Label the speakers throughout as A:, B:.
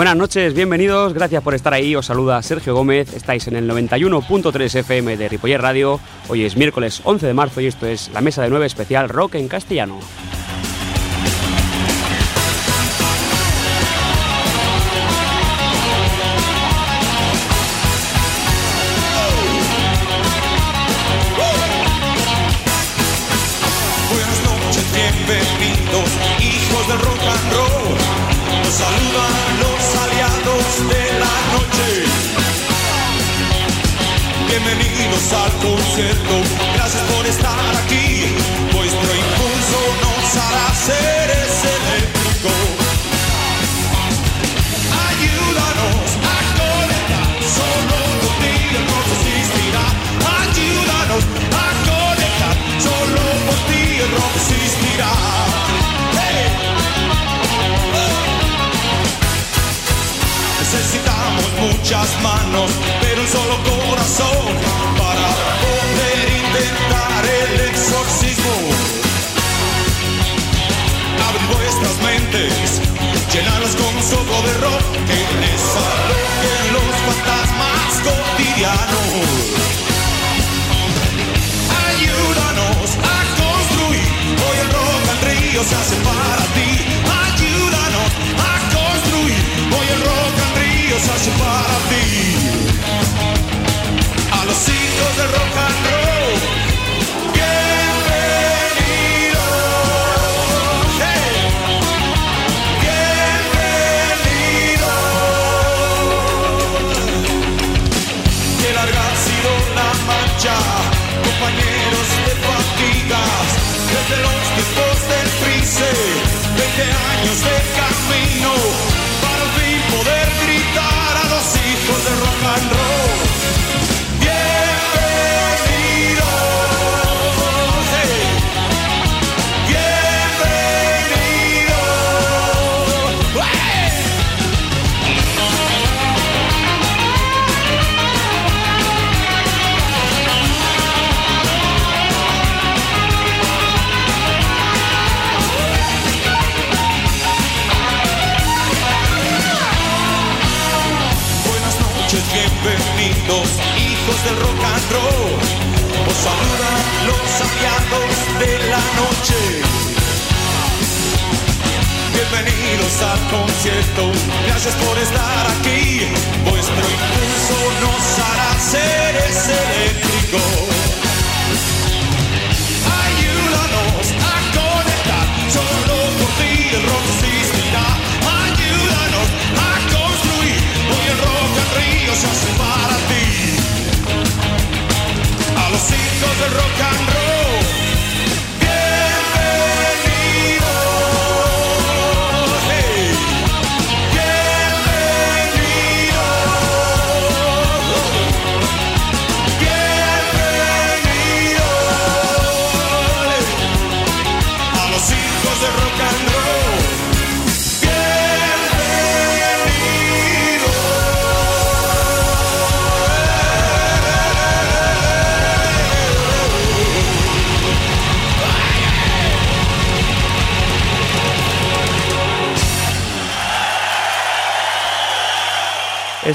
A: Buenas noches, bienvenidos, gracias por estar ahí. Os saluda Sergio Gómez. Estáis en el 91.3 FM de Ripoller Radio. Hoy es miércoles 11 de marzo y esto es la mesa de 9 especial rock en castellano.
B: Al concierto, gracias por estar aquí. Vuestro impulso nos hará seres eléctricos. Ayúdanos a conectar, solo contigo rock existirá. Ayúdanos a conectar, solo por ti el rock existirá. Necesitamos muchas manos, solo corazón para poder intentar el exorcismo. Abrid vuestras mentes, llenarlas con un soplo de rock que les alojen los fantasmas cotidianos. Ayúdanos a construir, hoy el rock al río se hace para ti. Del rock and roll. Os saludan los aliados de la noche. Bienvenidos al concierto, gracias por estar aquí. Vuestro impulso nos hará seres eléctricos.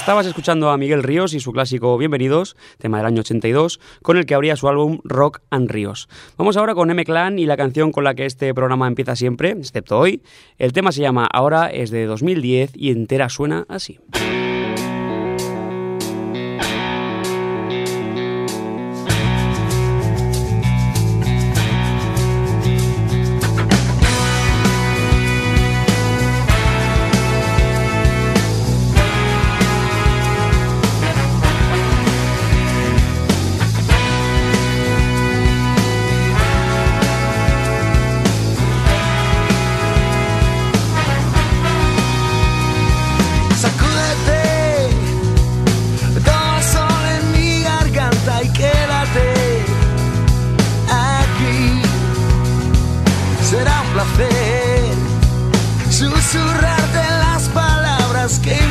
A: Estabas escuchando a Miguel Ríos y su clásico Bienvenidos, tema del año 82, con el que abría su álbum Rock and Ríos. Vamos ahora con M-Clan y la canción con la que este programa empieza siempre, excepto hoy. El tema se llama Ahora, es de 2010 y entera suena así.
C: será un placer susurrarte las palabras que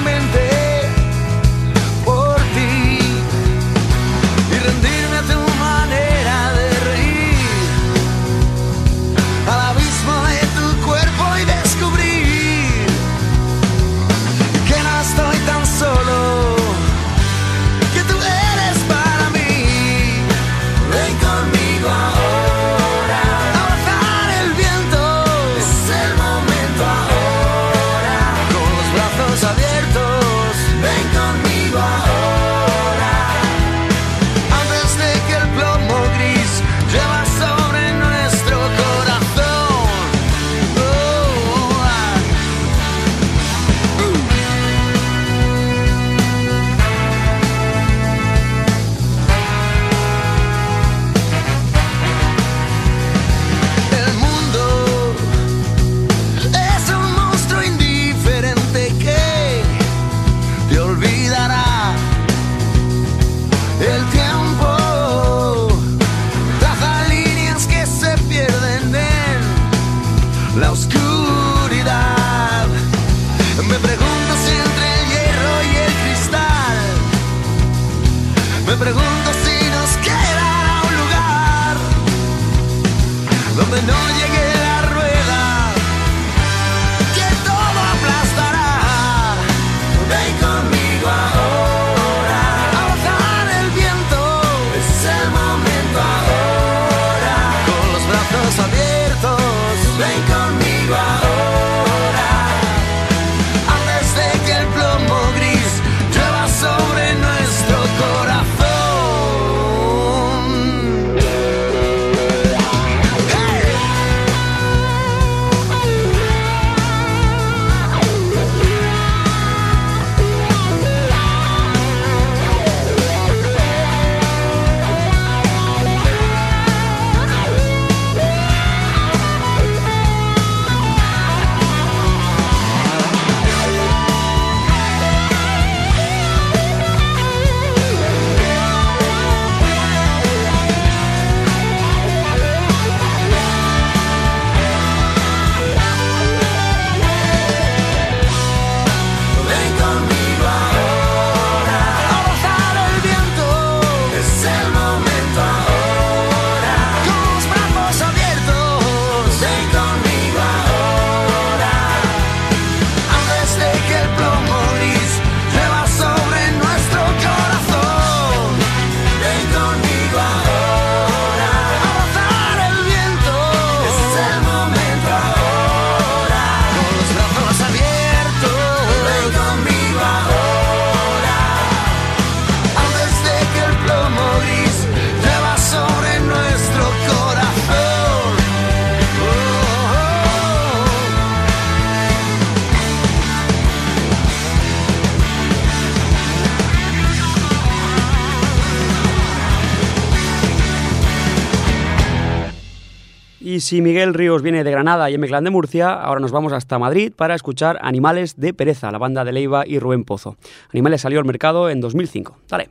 D: Y si Miguel Ríos viene de Granada y Meclán de Murcia, ahora nos vamos hasta Madrid para escuchar Animales de Pereza, la banda de Leiva y Rubén Pozo. Animales salió al mercado en 2005. Dale.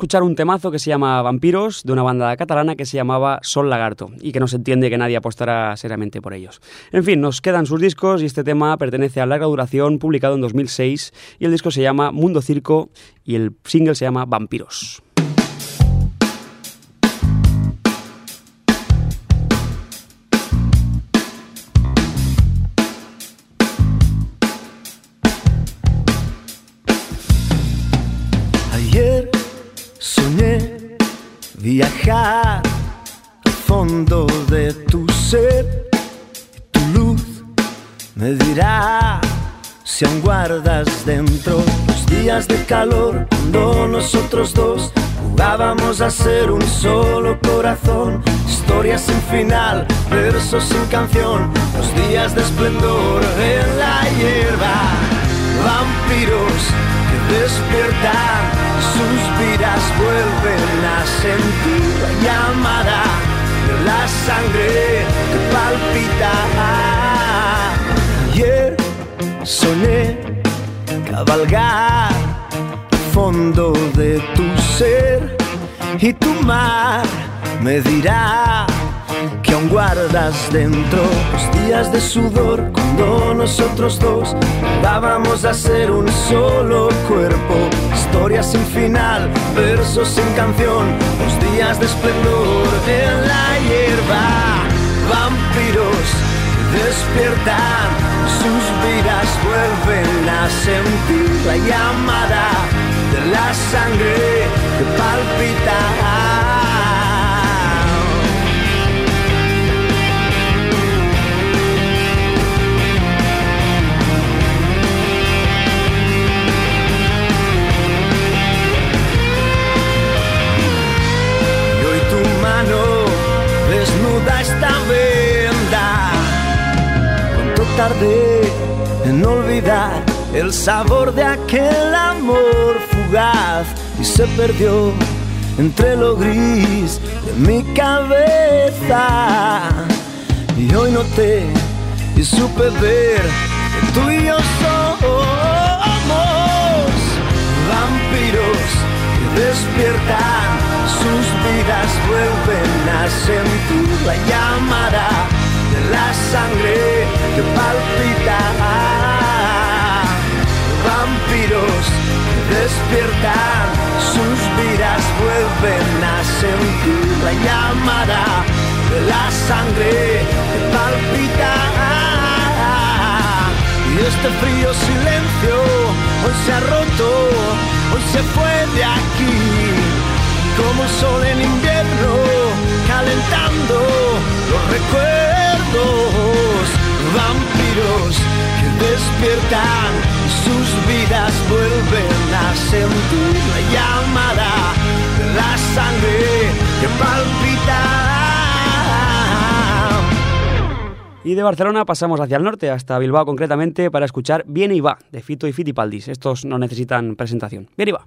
A: Escuchar un temazo que se llama Vampiros, de una banda catalana que se llamaba Sol Lagarto, y que no se entiende que nadie apostará seriamente por ellos. En fin, nos quedan sus discos y este tema pertenece a larga duración, publicado en 2006, y el disco se llama Mundo Circo y el single se llama Vampiros.
C: Guardas dentro. Los días de calor cuando nosotros dos jugábamos a ser un solo corazón, historias sin final, versos sin canción, los días de esplendor en la hierba, vampiros que despiertan, sus vidas vuelven a sentir la llamada de la sangre que palpita. Soñé cabalgar al fondo de tu ser. Y tu mar me dirá que aún guardas dentro los días de sudor cuando nosotros dos dábamos a ser un solo cuerpo, historia sin final, versos sin canción, los días de esplendor en la hierba, vampiros despiertan, sus vidas vuelven a sentir la llamada de la sangre que palpita. Tardé en olvidar el sabor de aquel amor fugaz. Y se perdió entre lo gris de mi cabeza. Y hoy noté y supe ver que tú y yo somos vampiros que despiertan, sus vidas vuelven a sentir la llamada la sangre que palpita. Vampiros despiertan, sus vidas vuelven a sentir la llamada de la sangre que palpita. Y este frío silencio hoy se ha roto, hoy se fue de aquí. Como el sol en invierno, calentando los recuerdos. Vampiros que despiertan, sus vidas vuelven a sentir la llamada de la sangre que palpita.
A: Y de Barcelona pasamos hacia el norte, hasta Bilbao concretamente, para escuchar Viene y va, de Fito y Fitipaldis. Estos no necesitan presentación. Viene y va.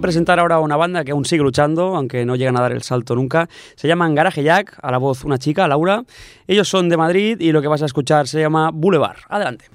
A: presentar ahora a una banda que aún sigue luchando, aunque no llegan a dar el salto nunca. Se llaman Garaje Jack, a la voz una chica, Laura. Ellos son de Madrid y lo que vas a escuchar se llama Boulevard. Adelante.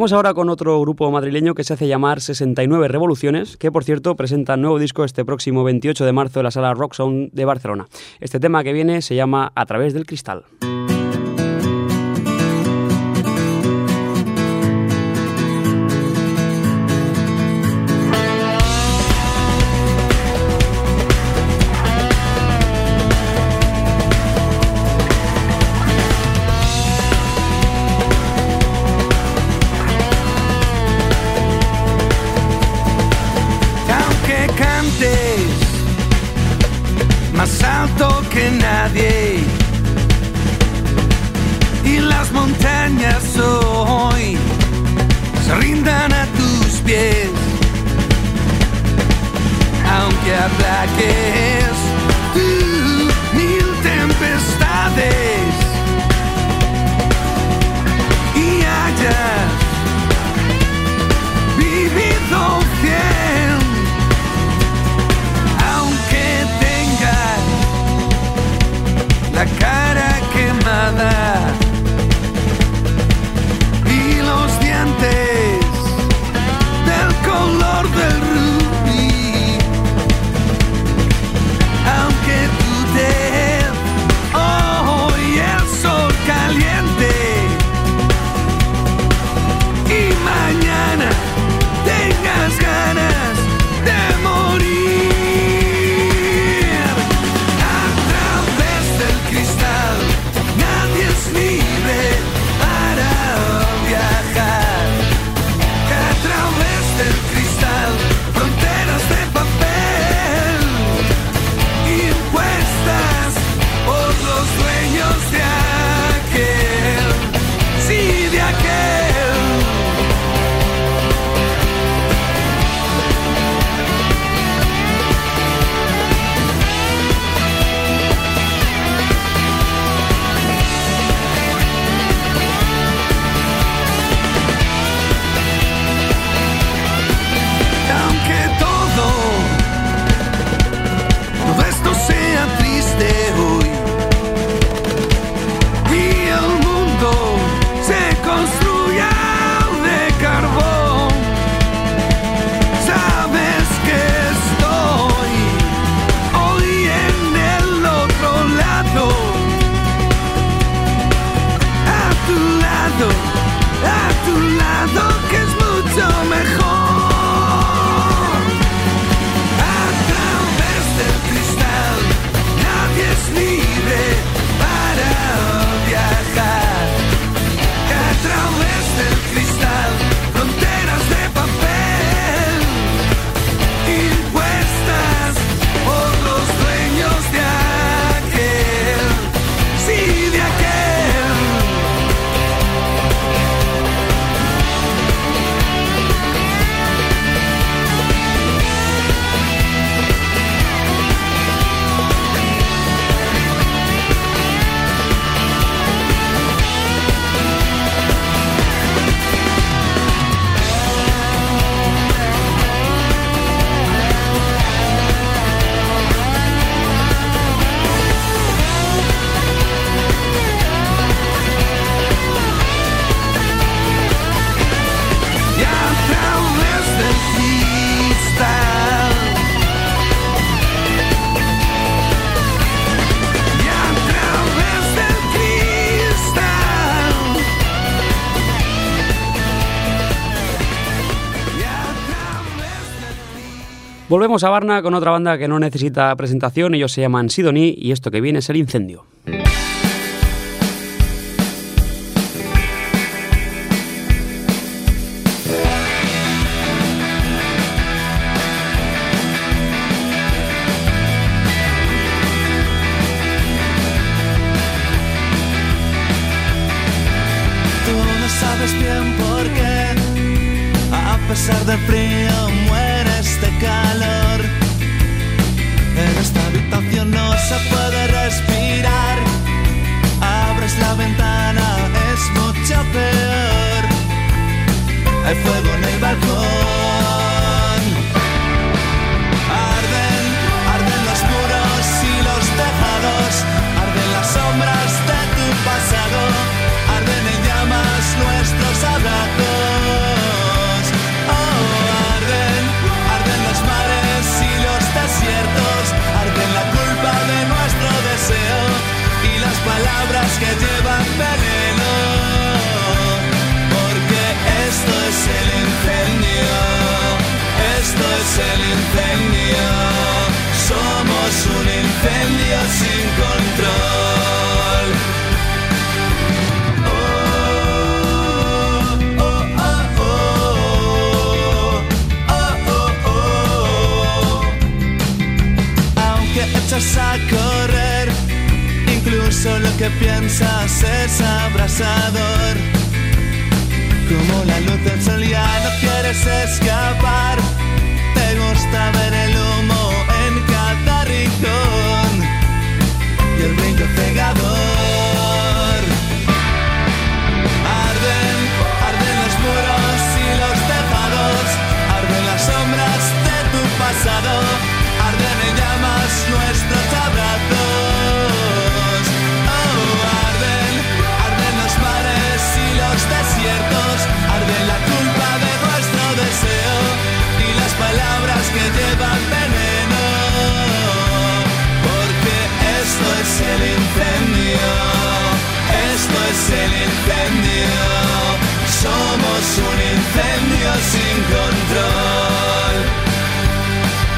A: Vamos ahora con otro grupo madrileño que se hace llamar 69 Revoluciones, que por cierto presenta nuevo disco este próximo 28 de marzo en la sala Rock Sound de Barcelona. Este tema que viene se llama A través del cristal. Volvemos a Varna con otra banda que no necesita presentación, ellos se llaman Sidoní y esto que viene es el incendio.
E: Hay fuego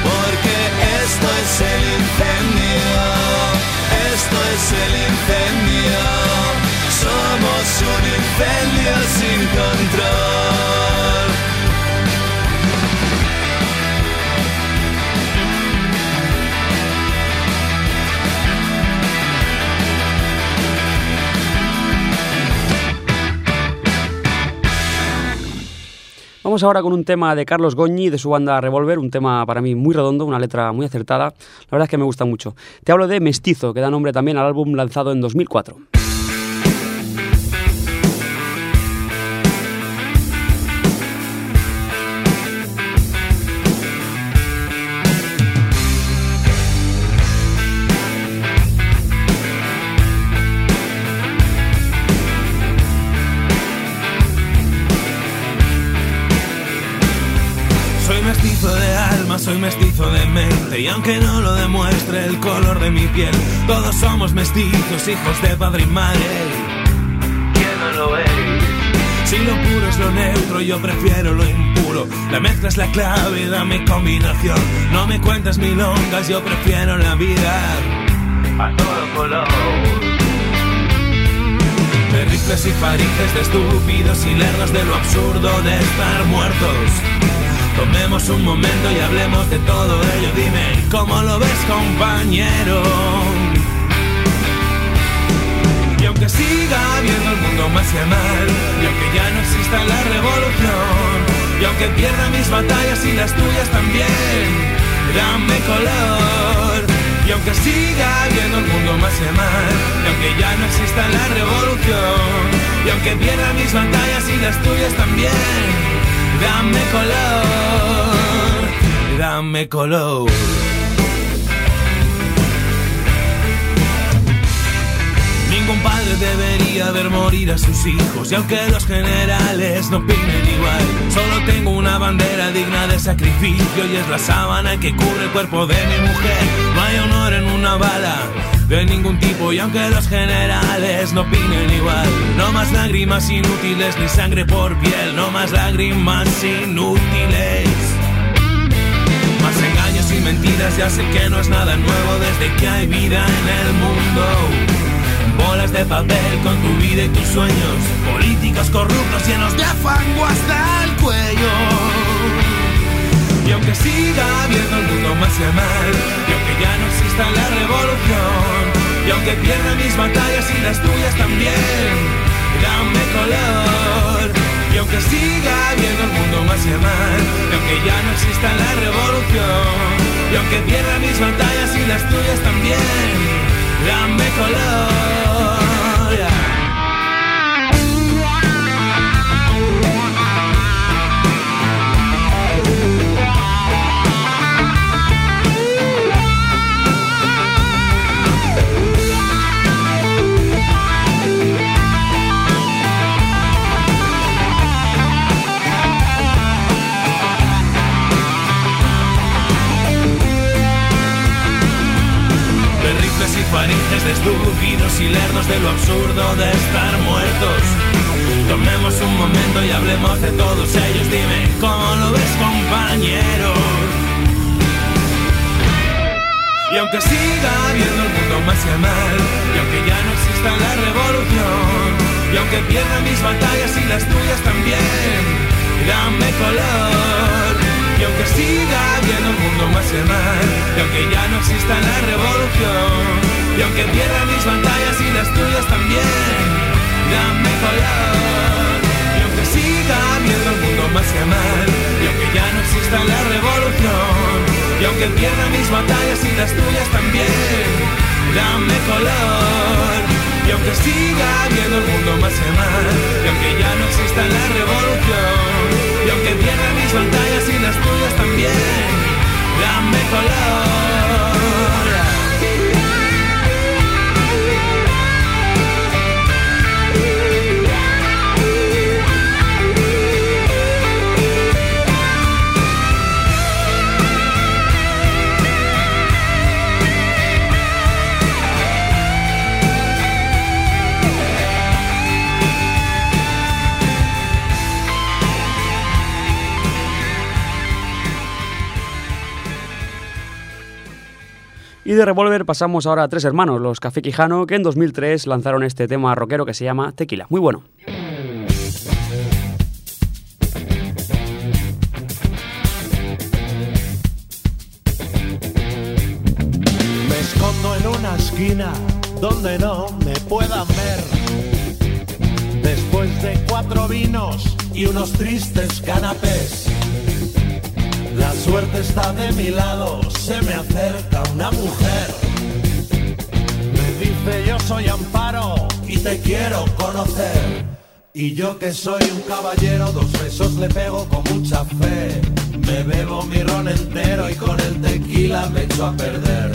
E: Porque esto es el incendio, esto es el incendio.
A: Vamos ahora con un tema de Carlos Goñi de su banda Revolver, un tema para mí muy redondo, una letra muy acertada. La verdad es que me gusta mucho. Te hablo de Mestizo, que da nombre también al álbum lanzado en 2004.
F: Soy mestizo de mente Y aunque no lo demuestre el color de mi piel Todos somos mestizos, hijos de padre y madre. ¿Quién no lo? Si lo puro es lo neutro, yo prefiero lo impuro. La mezcla es la clave, dame combinación. No me cuentes milongas, yo prefiero la vida. A todo color. De y farices, de estúpidos y lerdos de lo absurdo de estar muertos. Tomemos un momento y hablemos de todo ello. Dime, ¿cómo lo ves, compañero? Y aunque siga habiendo el mundo más y mal, y aunque ya no exista la revolución, y aunque pierda mis batallas y las tuyas también, dame color. Y aunque siga habiendo el mundo más y mal, y aunque ya no exista la revolución, y aunque pierda mis batallas y las tuyas también, dame color, dame color. Ningún padre debería ver morir a sus hijos Y aunque los generales no opinen igual Solo tengo una bandera digna de sacrificio Y es la sábana que cubre el cuerpo de mi mujer No hay honor en una bala de ningún tipo Y aunque los generales no opinen igual No más lágrimas inútiles ni sangre por piel No más lágrimas inútiles Más engaños mentiras ya sé que no es nada nuevo desde que hay vida en el mundo. Bolas de papel con tu vida y tus sueños, políticos corruptos llenos de fango hasta el cuello. Y aunque siga viendo el mundo más a mal, y aunque ya no exista la revolución, y aunque pierda mis batallas y las tuyas también, dame color. Y aunque siga viendo el mundo más a mal, y aunque ya no exista la revolución, y aunque pierda mis batallas y las tuyas también, dame color. Y lerdos de lo absurdo de estar muertos. Tomemos un momento y hablemos de todos ellos, dime cómo lo ves compañero. Y aunque siga habiendo el mundo más y mal, y aunque ya no exista la revolución, y aunque pierda mis batallas y las tuyas también, dame color. Y aunque siga habiendo el mundo más mal, y aunque ya no exista la revolución, y aunque pierda mis batallas y las tuyas también, dame color. Y aunque siga habiendo el mundo más mal, y aunque ya no exista la revolución, y aunque pierda mis batallas y las tuyas también, dame color. Y aunque siga habiendo el mundo más mal, y aunque ya no exista la revolución, y aunque pierda mis batallas y las tuyas también, dame color.
A: Y de Revolver pasamos ahora a tres hermanos, los Café Quijano, que en 2003 lanzaron este tema rockero que se llama Tequila. Muy bueno.
G: Me escondo en una esquina donde no me puedan ver. Después de cuatro vinos y unos tristes canapés. Suerte está de mi lado, se me acerca una mujer. Me dice yo soy Amparo y te quiero conocer. Y yo que soy un caballero, dos besos le pego con mucha fe. Me bebo mi ron entero y con el tequila me echo a perder.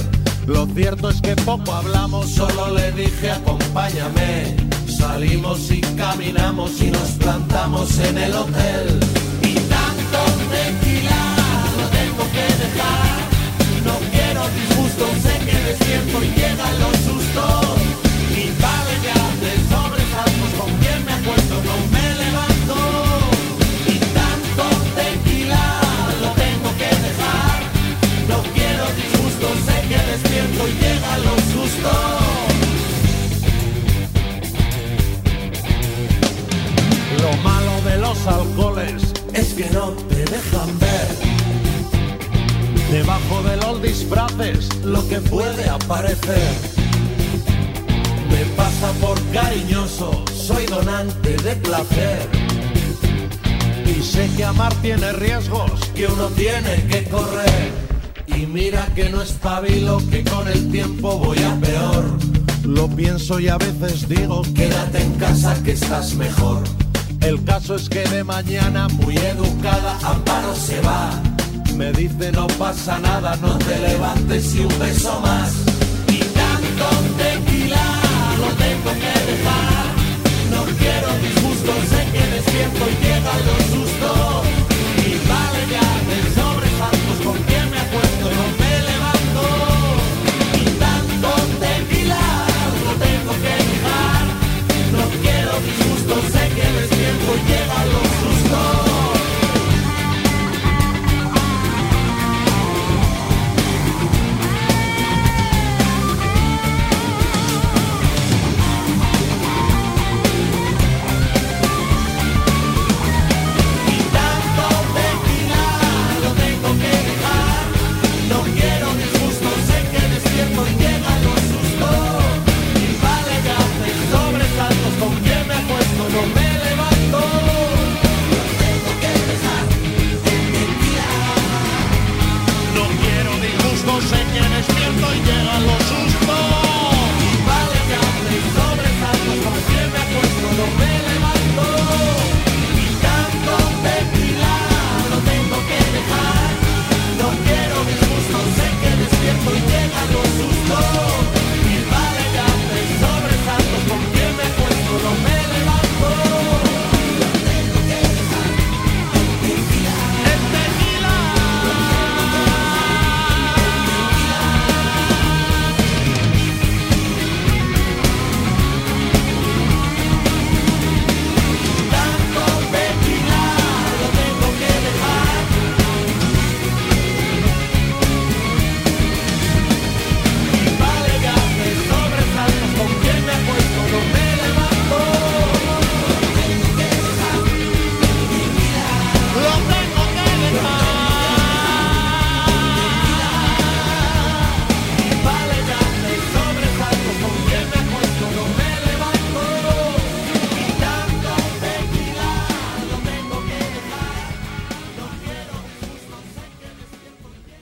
G: Lo cierto es que poco hablamos, solo le dije acompáñame. Salimos y caminamos y nos plantamos en el hotel. Y tanto tequila lo tengo que dejar. No quiero disgustos, sé que despierto y llegan los sustos. Lo malo de los alcoholes es que no te dejan ver. Debajo de los disfraces lo que puede aparecer. Me pasa por cariñoso, soy donante de placer. Y sé que amar tiene riesgos que uno tiene que correr. Y mira que no espabilo, que con el tiempo voy a peor. Lo pienso y a veces digo, quédate en casa que estás mejor. El caso es que de mañana, muy educada, Amparo se va. Me dice no pasa nada, no te levantes y un beso más. Y tanto tequila lo tengo que dejar. No quiero disgustos, sé que despierto y llegan los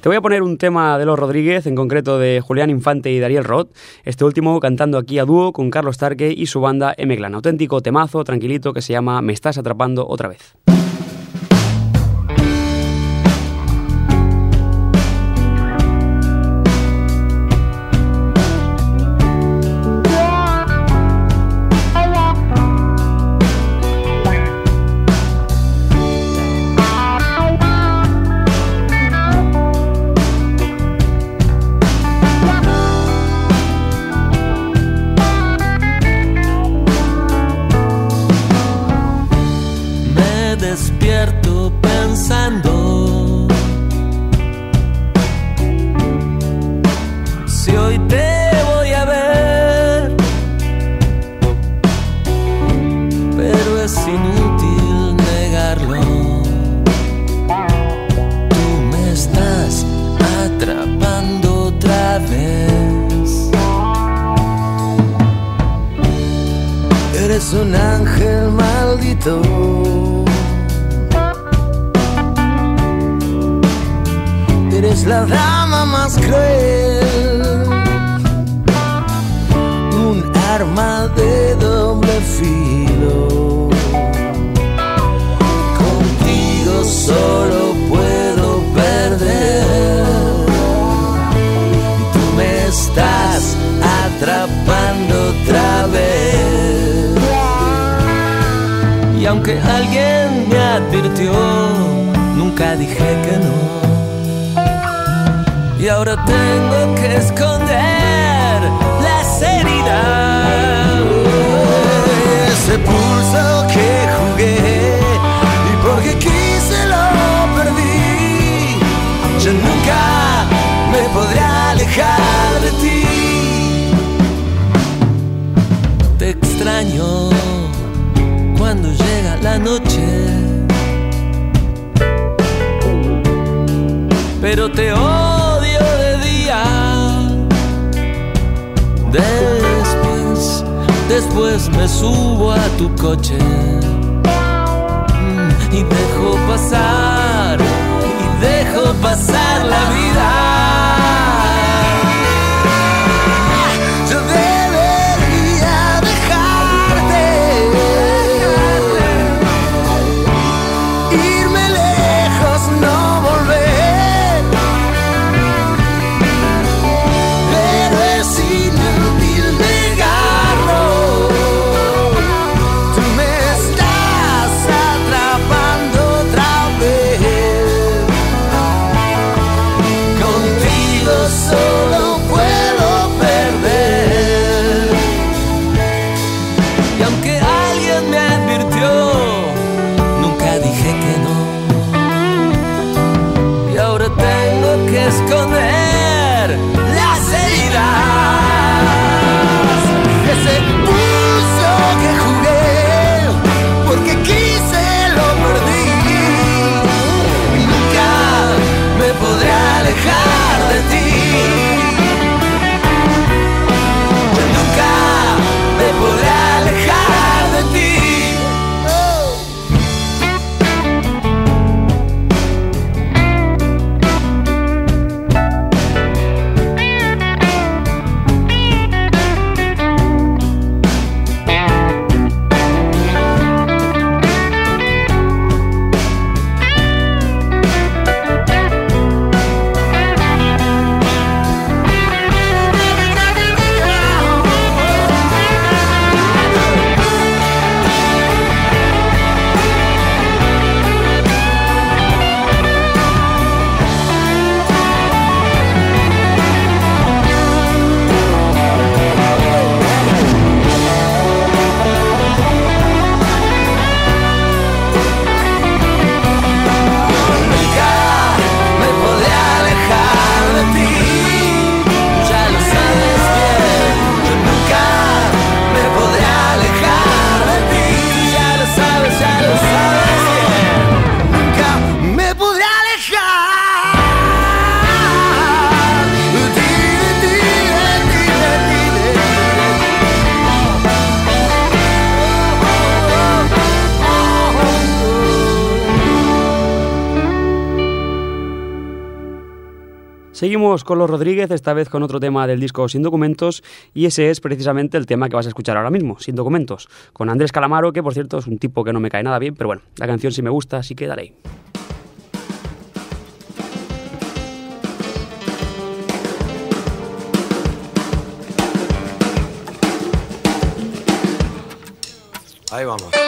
D: Te voy a poner un tema de los Rodríguez, en concreto de Julián Infante y Dariel Roth, este último cantando aquí a dúo con Carlos Tarque y su banda M-Clan. Auténtico temazo, tranquilito, que se llama Me estás atrapando otra vez.
H: Pero te odio de día. Después, después me subo a tu coche. Mm, Y dejo pasar, y dejo pasar la vida.
I: Seguimos con los Rodríguez, esta vez con otro tema del disco Sin Documentos, y ese es precisamente el tema que vas a escuchar ahora mismo, Sin Documentos, con Andrés Calamaro, que por cierto es un tipo que no me cae nada bien, pero bueno, la canción sí me gusta, así que dale ahí.
D: Ahí vamos.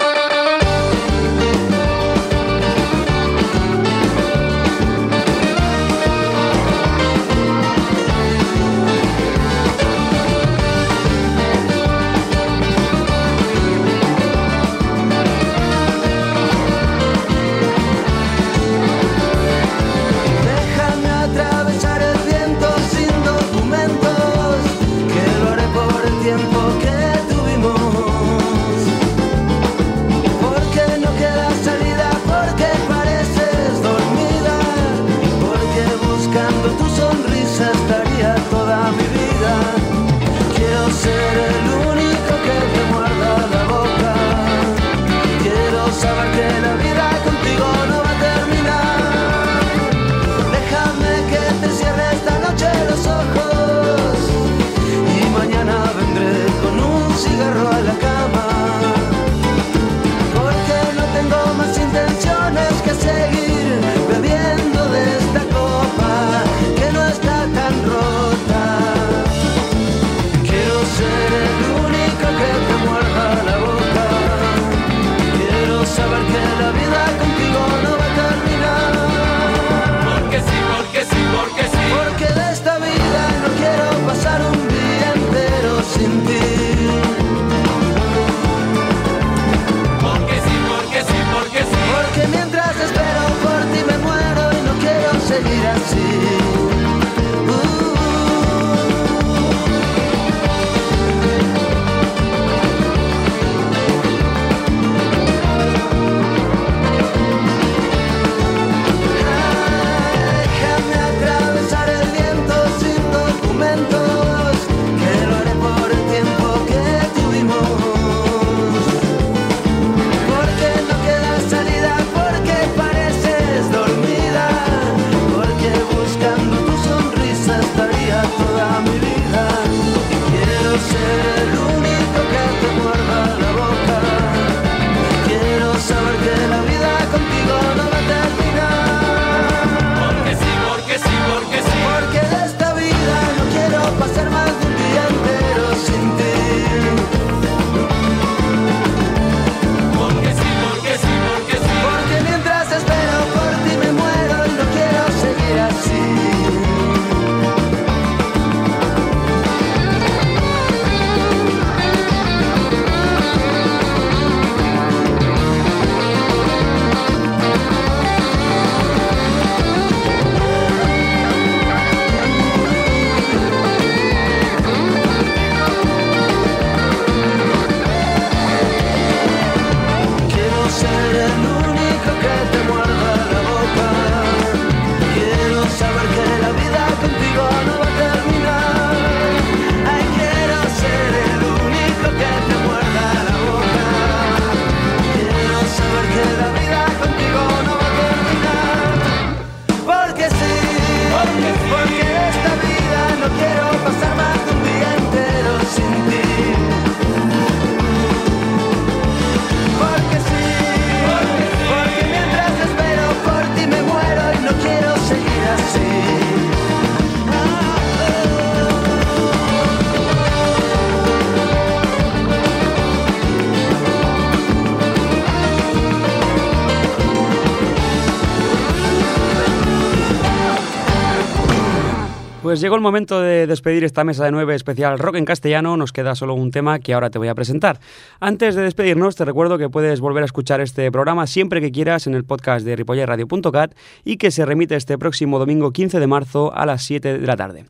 I: Pues llegó el momento de despedir esta mesa de nueve especial rock en castellano. Nos queda solo un tema que ahora te voy a presentar. Antes de despedirnos, te recuerdo que puedes volver a escuchar este programa siempre que quieras en el podcast de ripollerradio.cat y que se remite este próximo domingo 15 de marzo a las 7 de la tarde.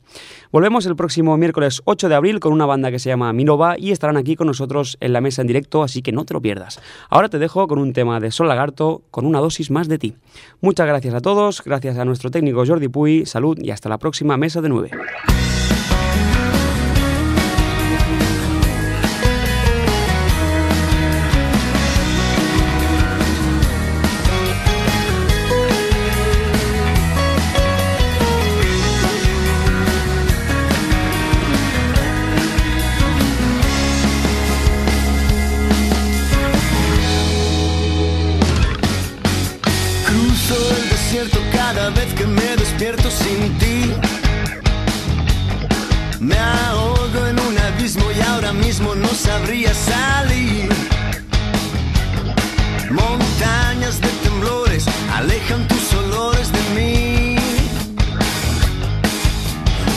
I: Volvemos el próximo miércoles 8 de abril con una banda que se llama Minova y estarán aquí con nosotros en la mesa en directo, así que no te lo pierdas. Ahora te dejo con un tema de Sol Lagarto con una dosis más de ti. Muchas gracias a todos, gracias a nuestro técnico Jordi Puy, salud y hasta la próxima mesa de 9.
C: no sabría salir. Montañas de temblores alejan tus olores de mí.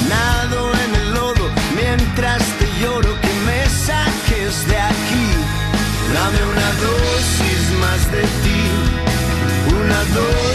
C: Nado en el lodo mientras te lloro que me saques de aquí. Dame una dosis más de ti, una dosis.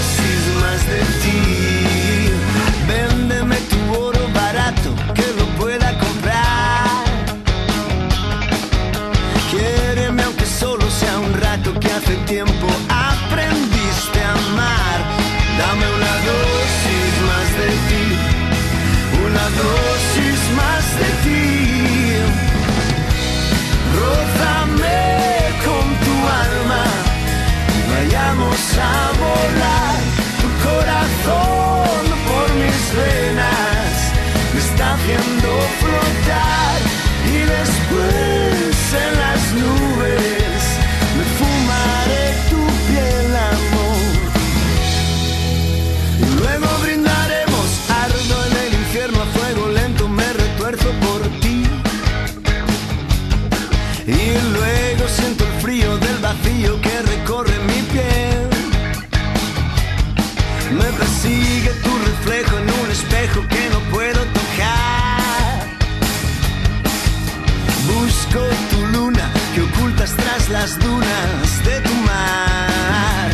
C: las de tu mar.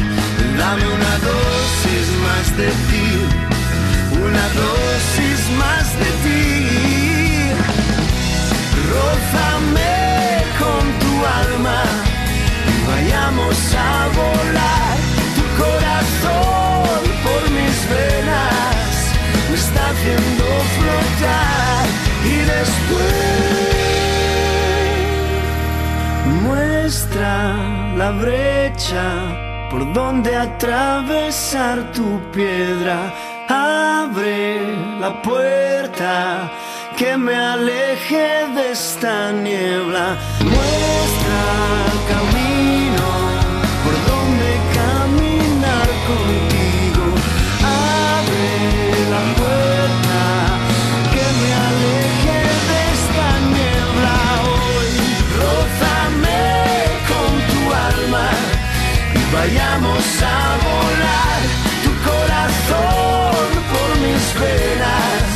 C: Dame una dosis más de ti. por donde atravesar tu piedra. Abre la puerta que me aleje de esta niebla. Muestra camino. vayamos a volar tu corazón por mis venas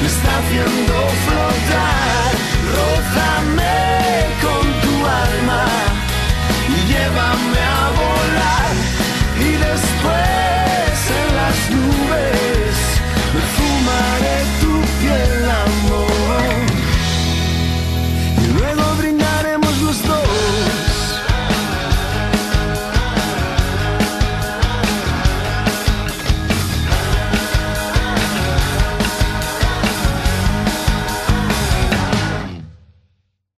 C: me está haciendo flotar.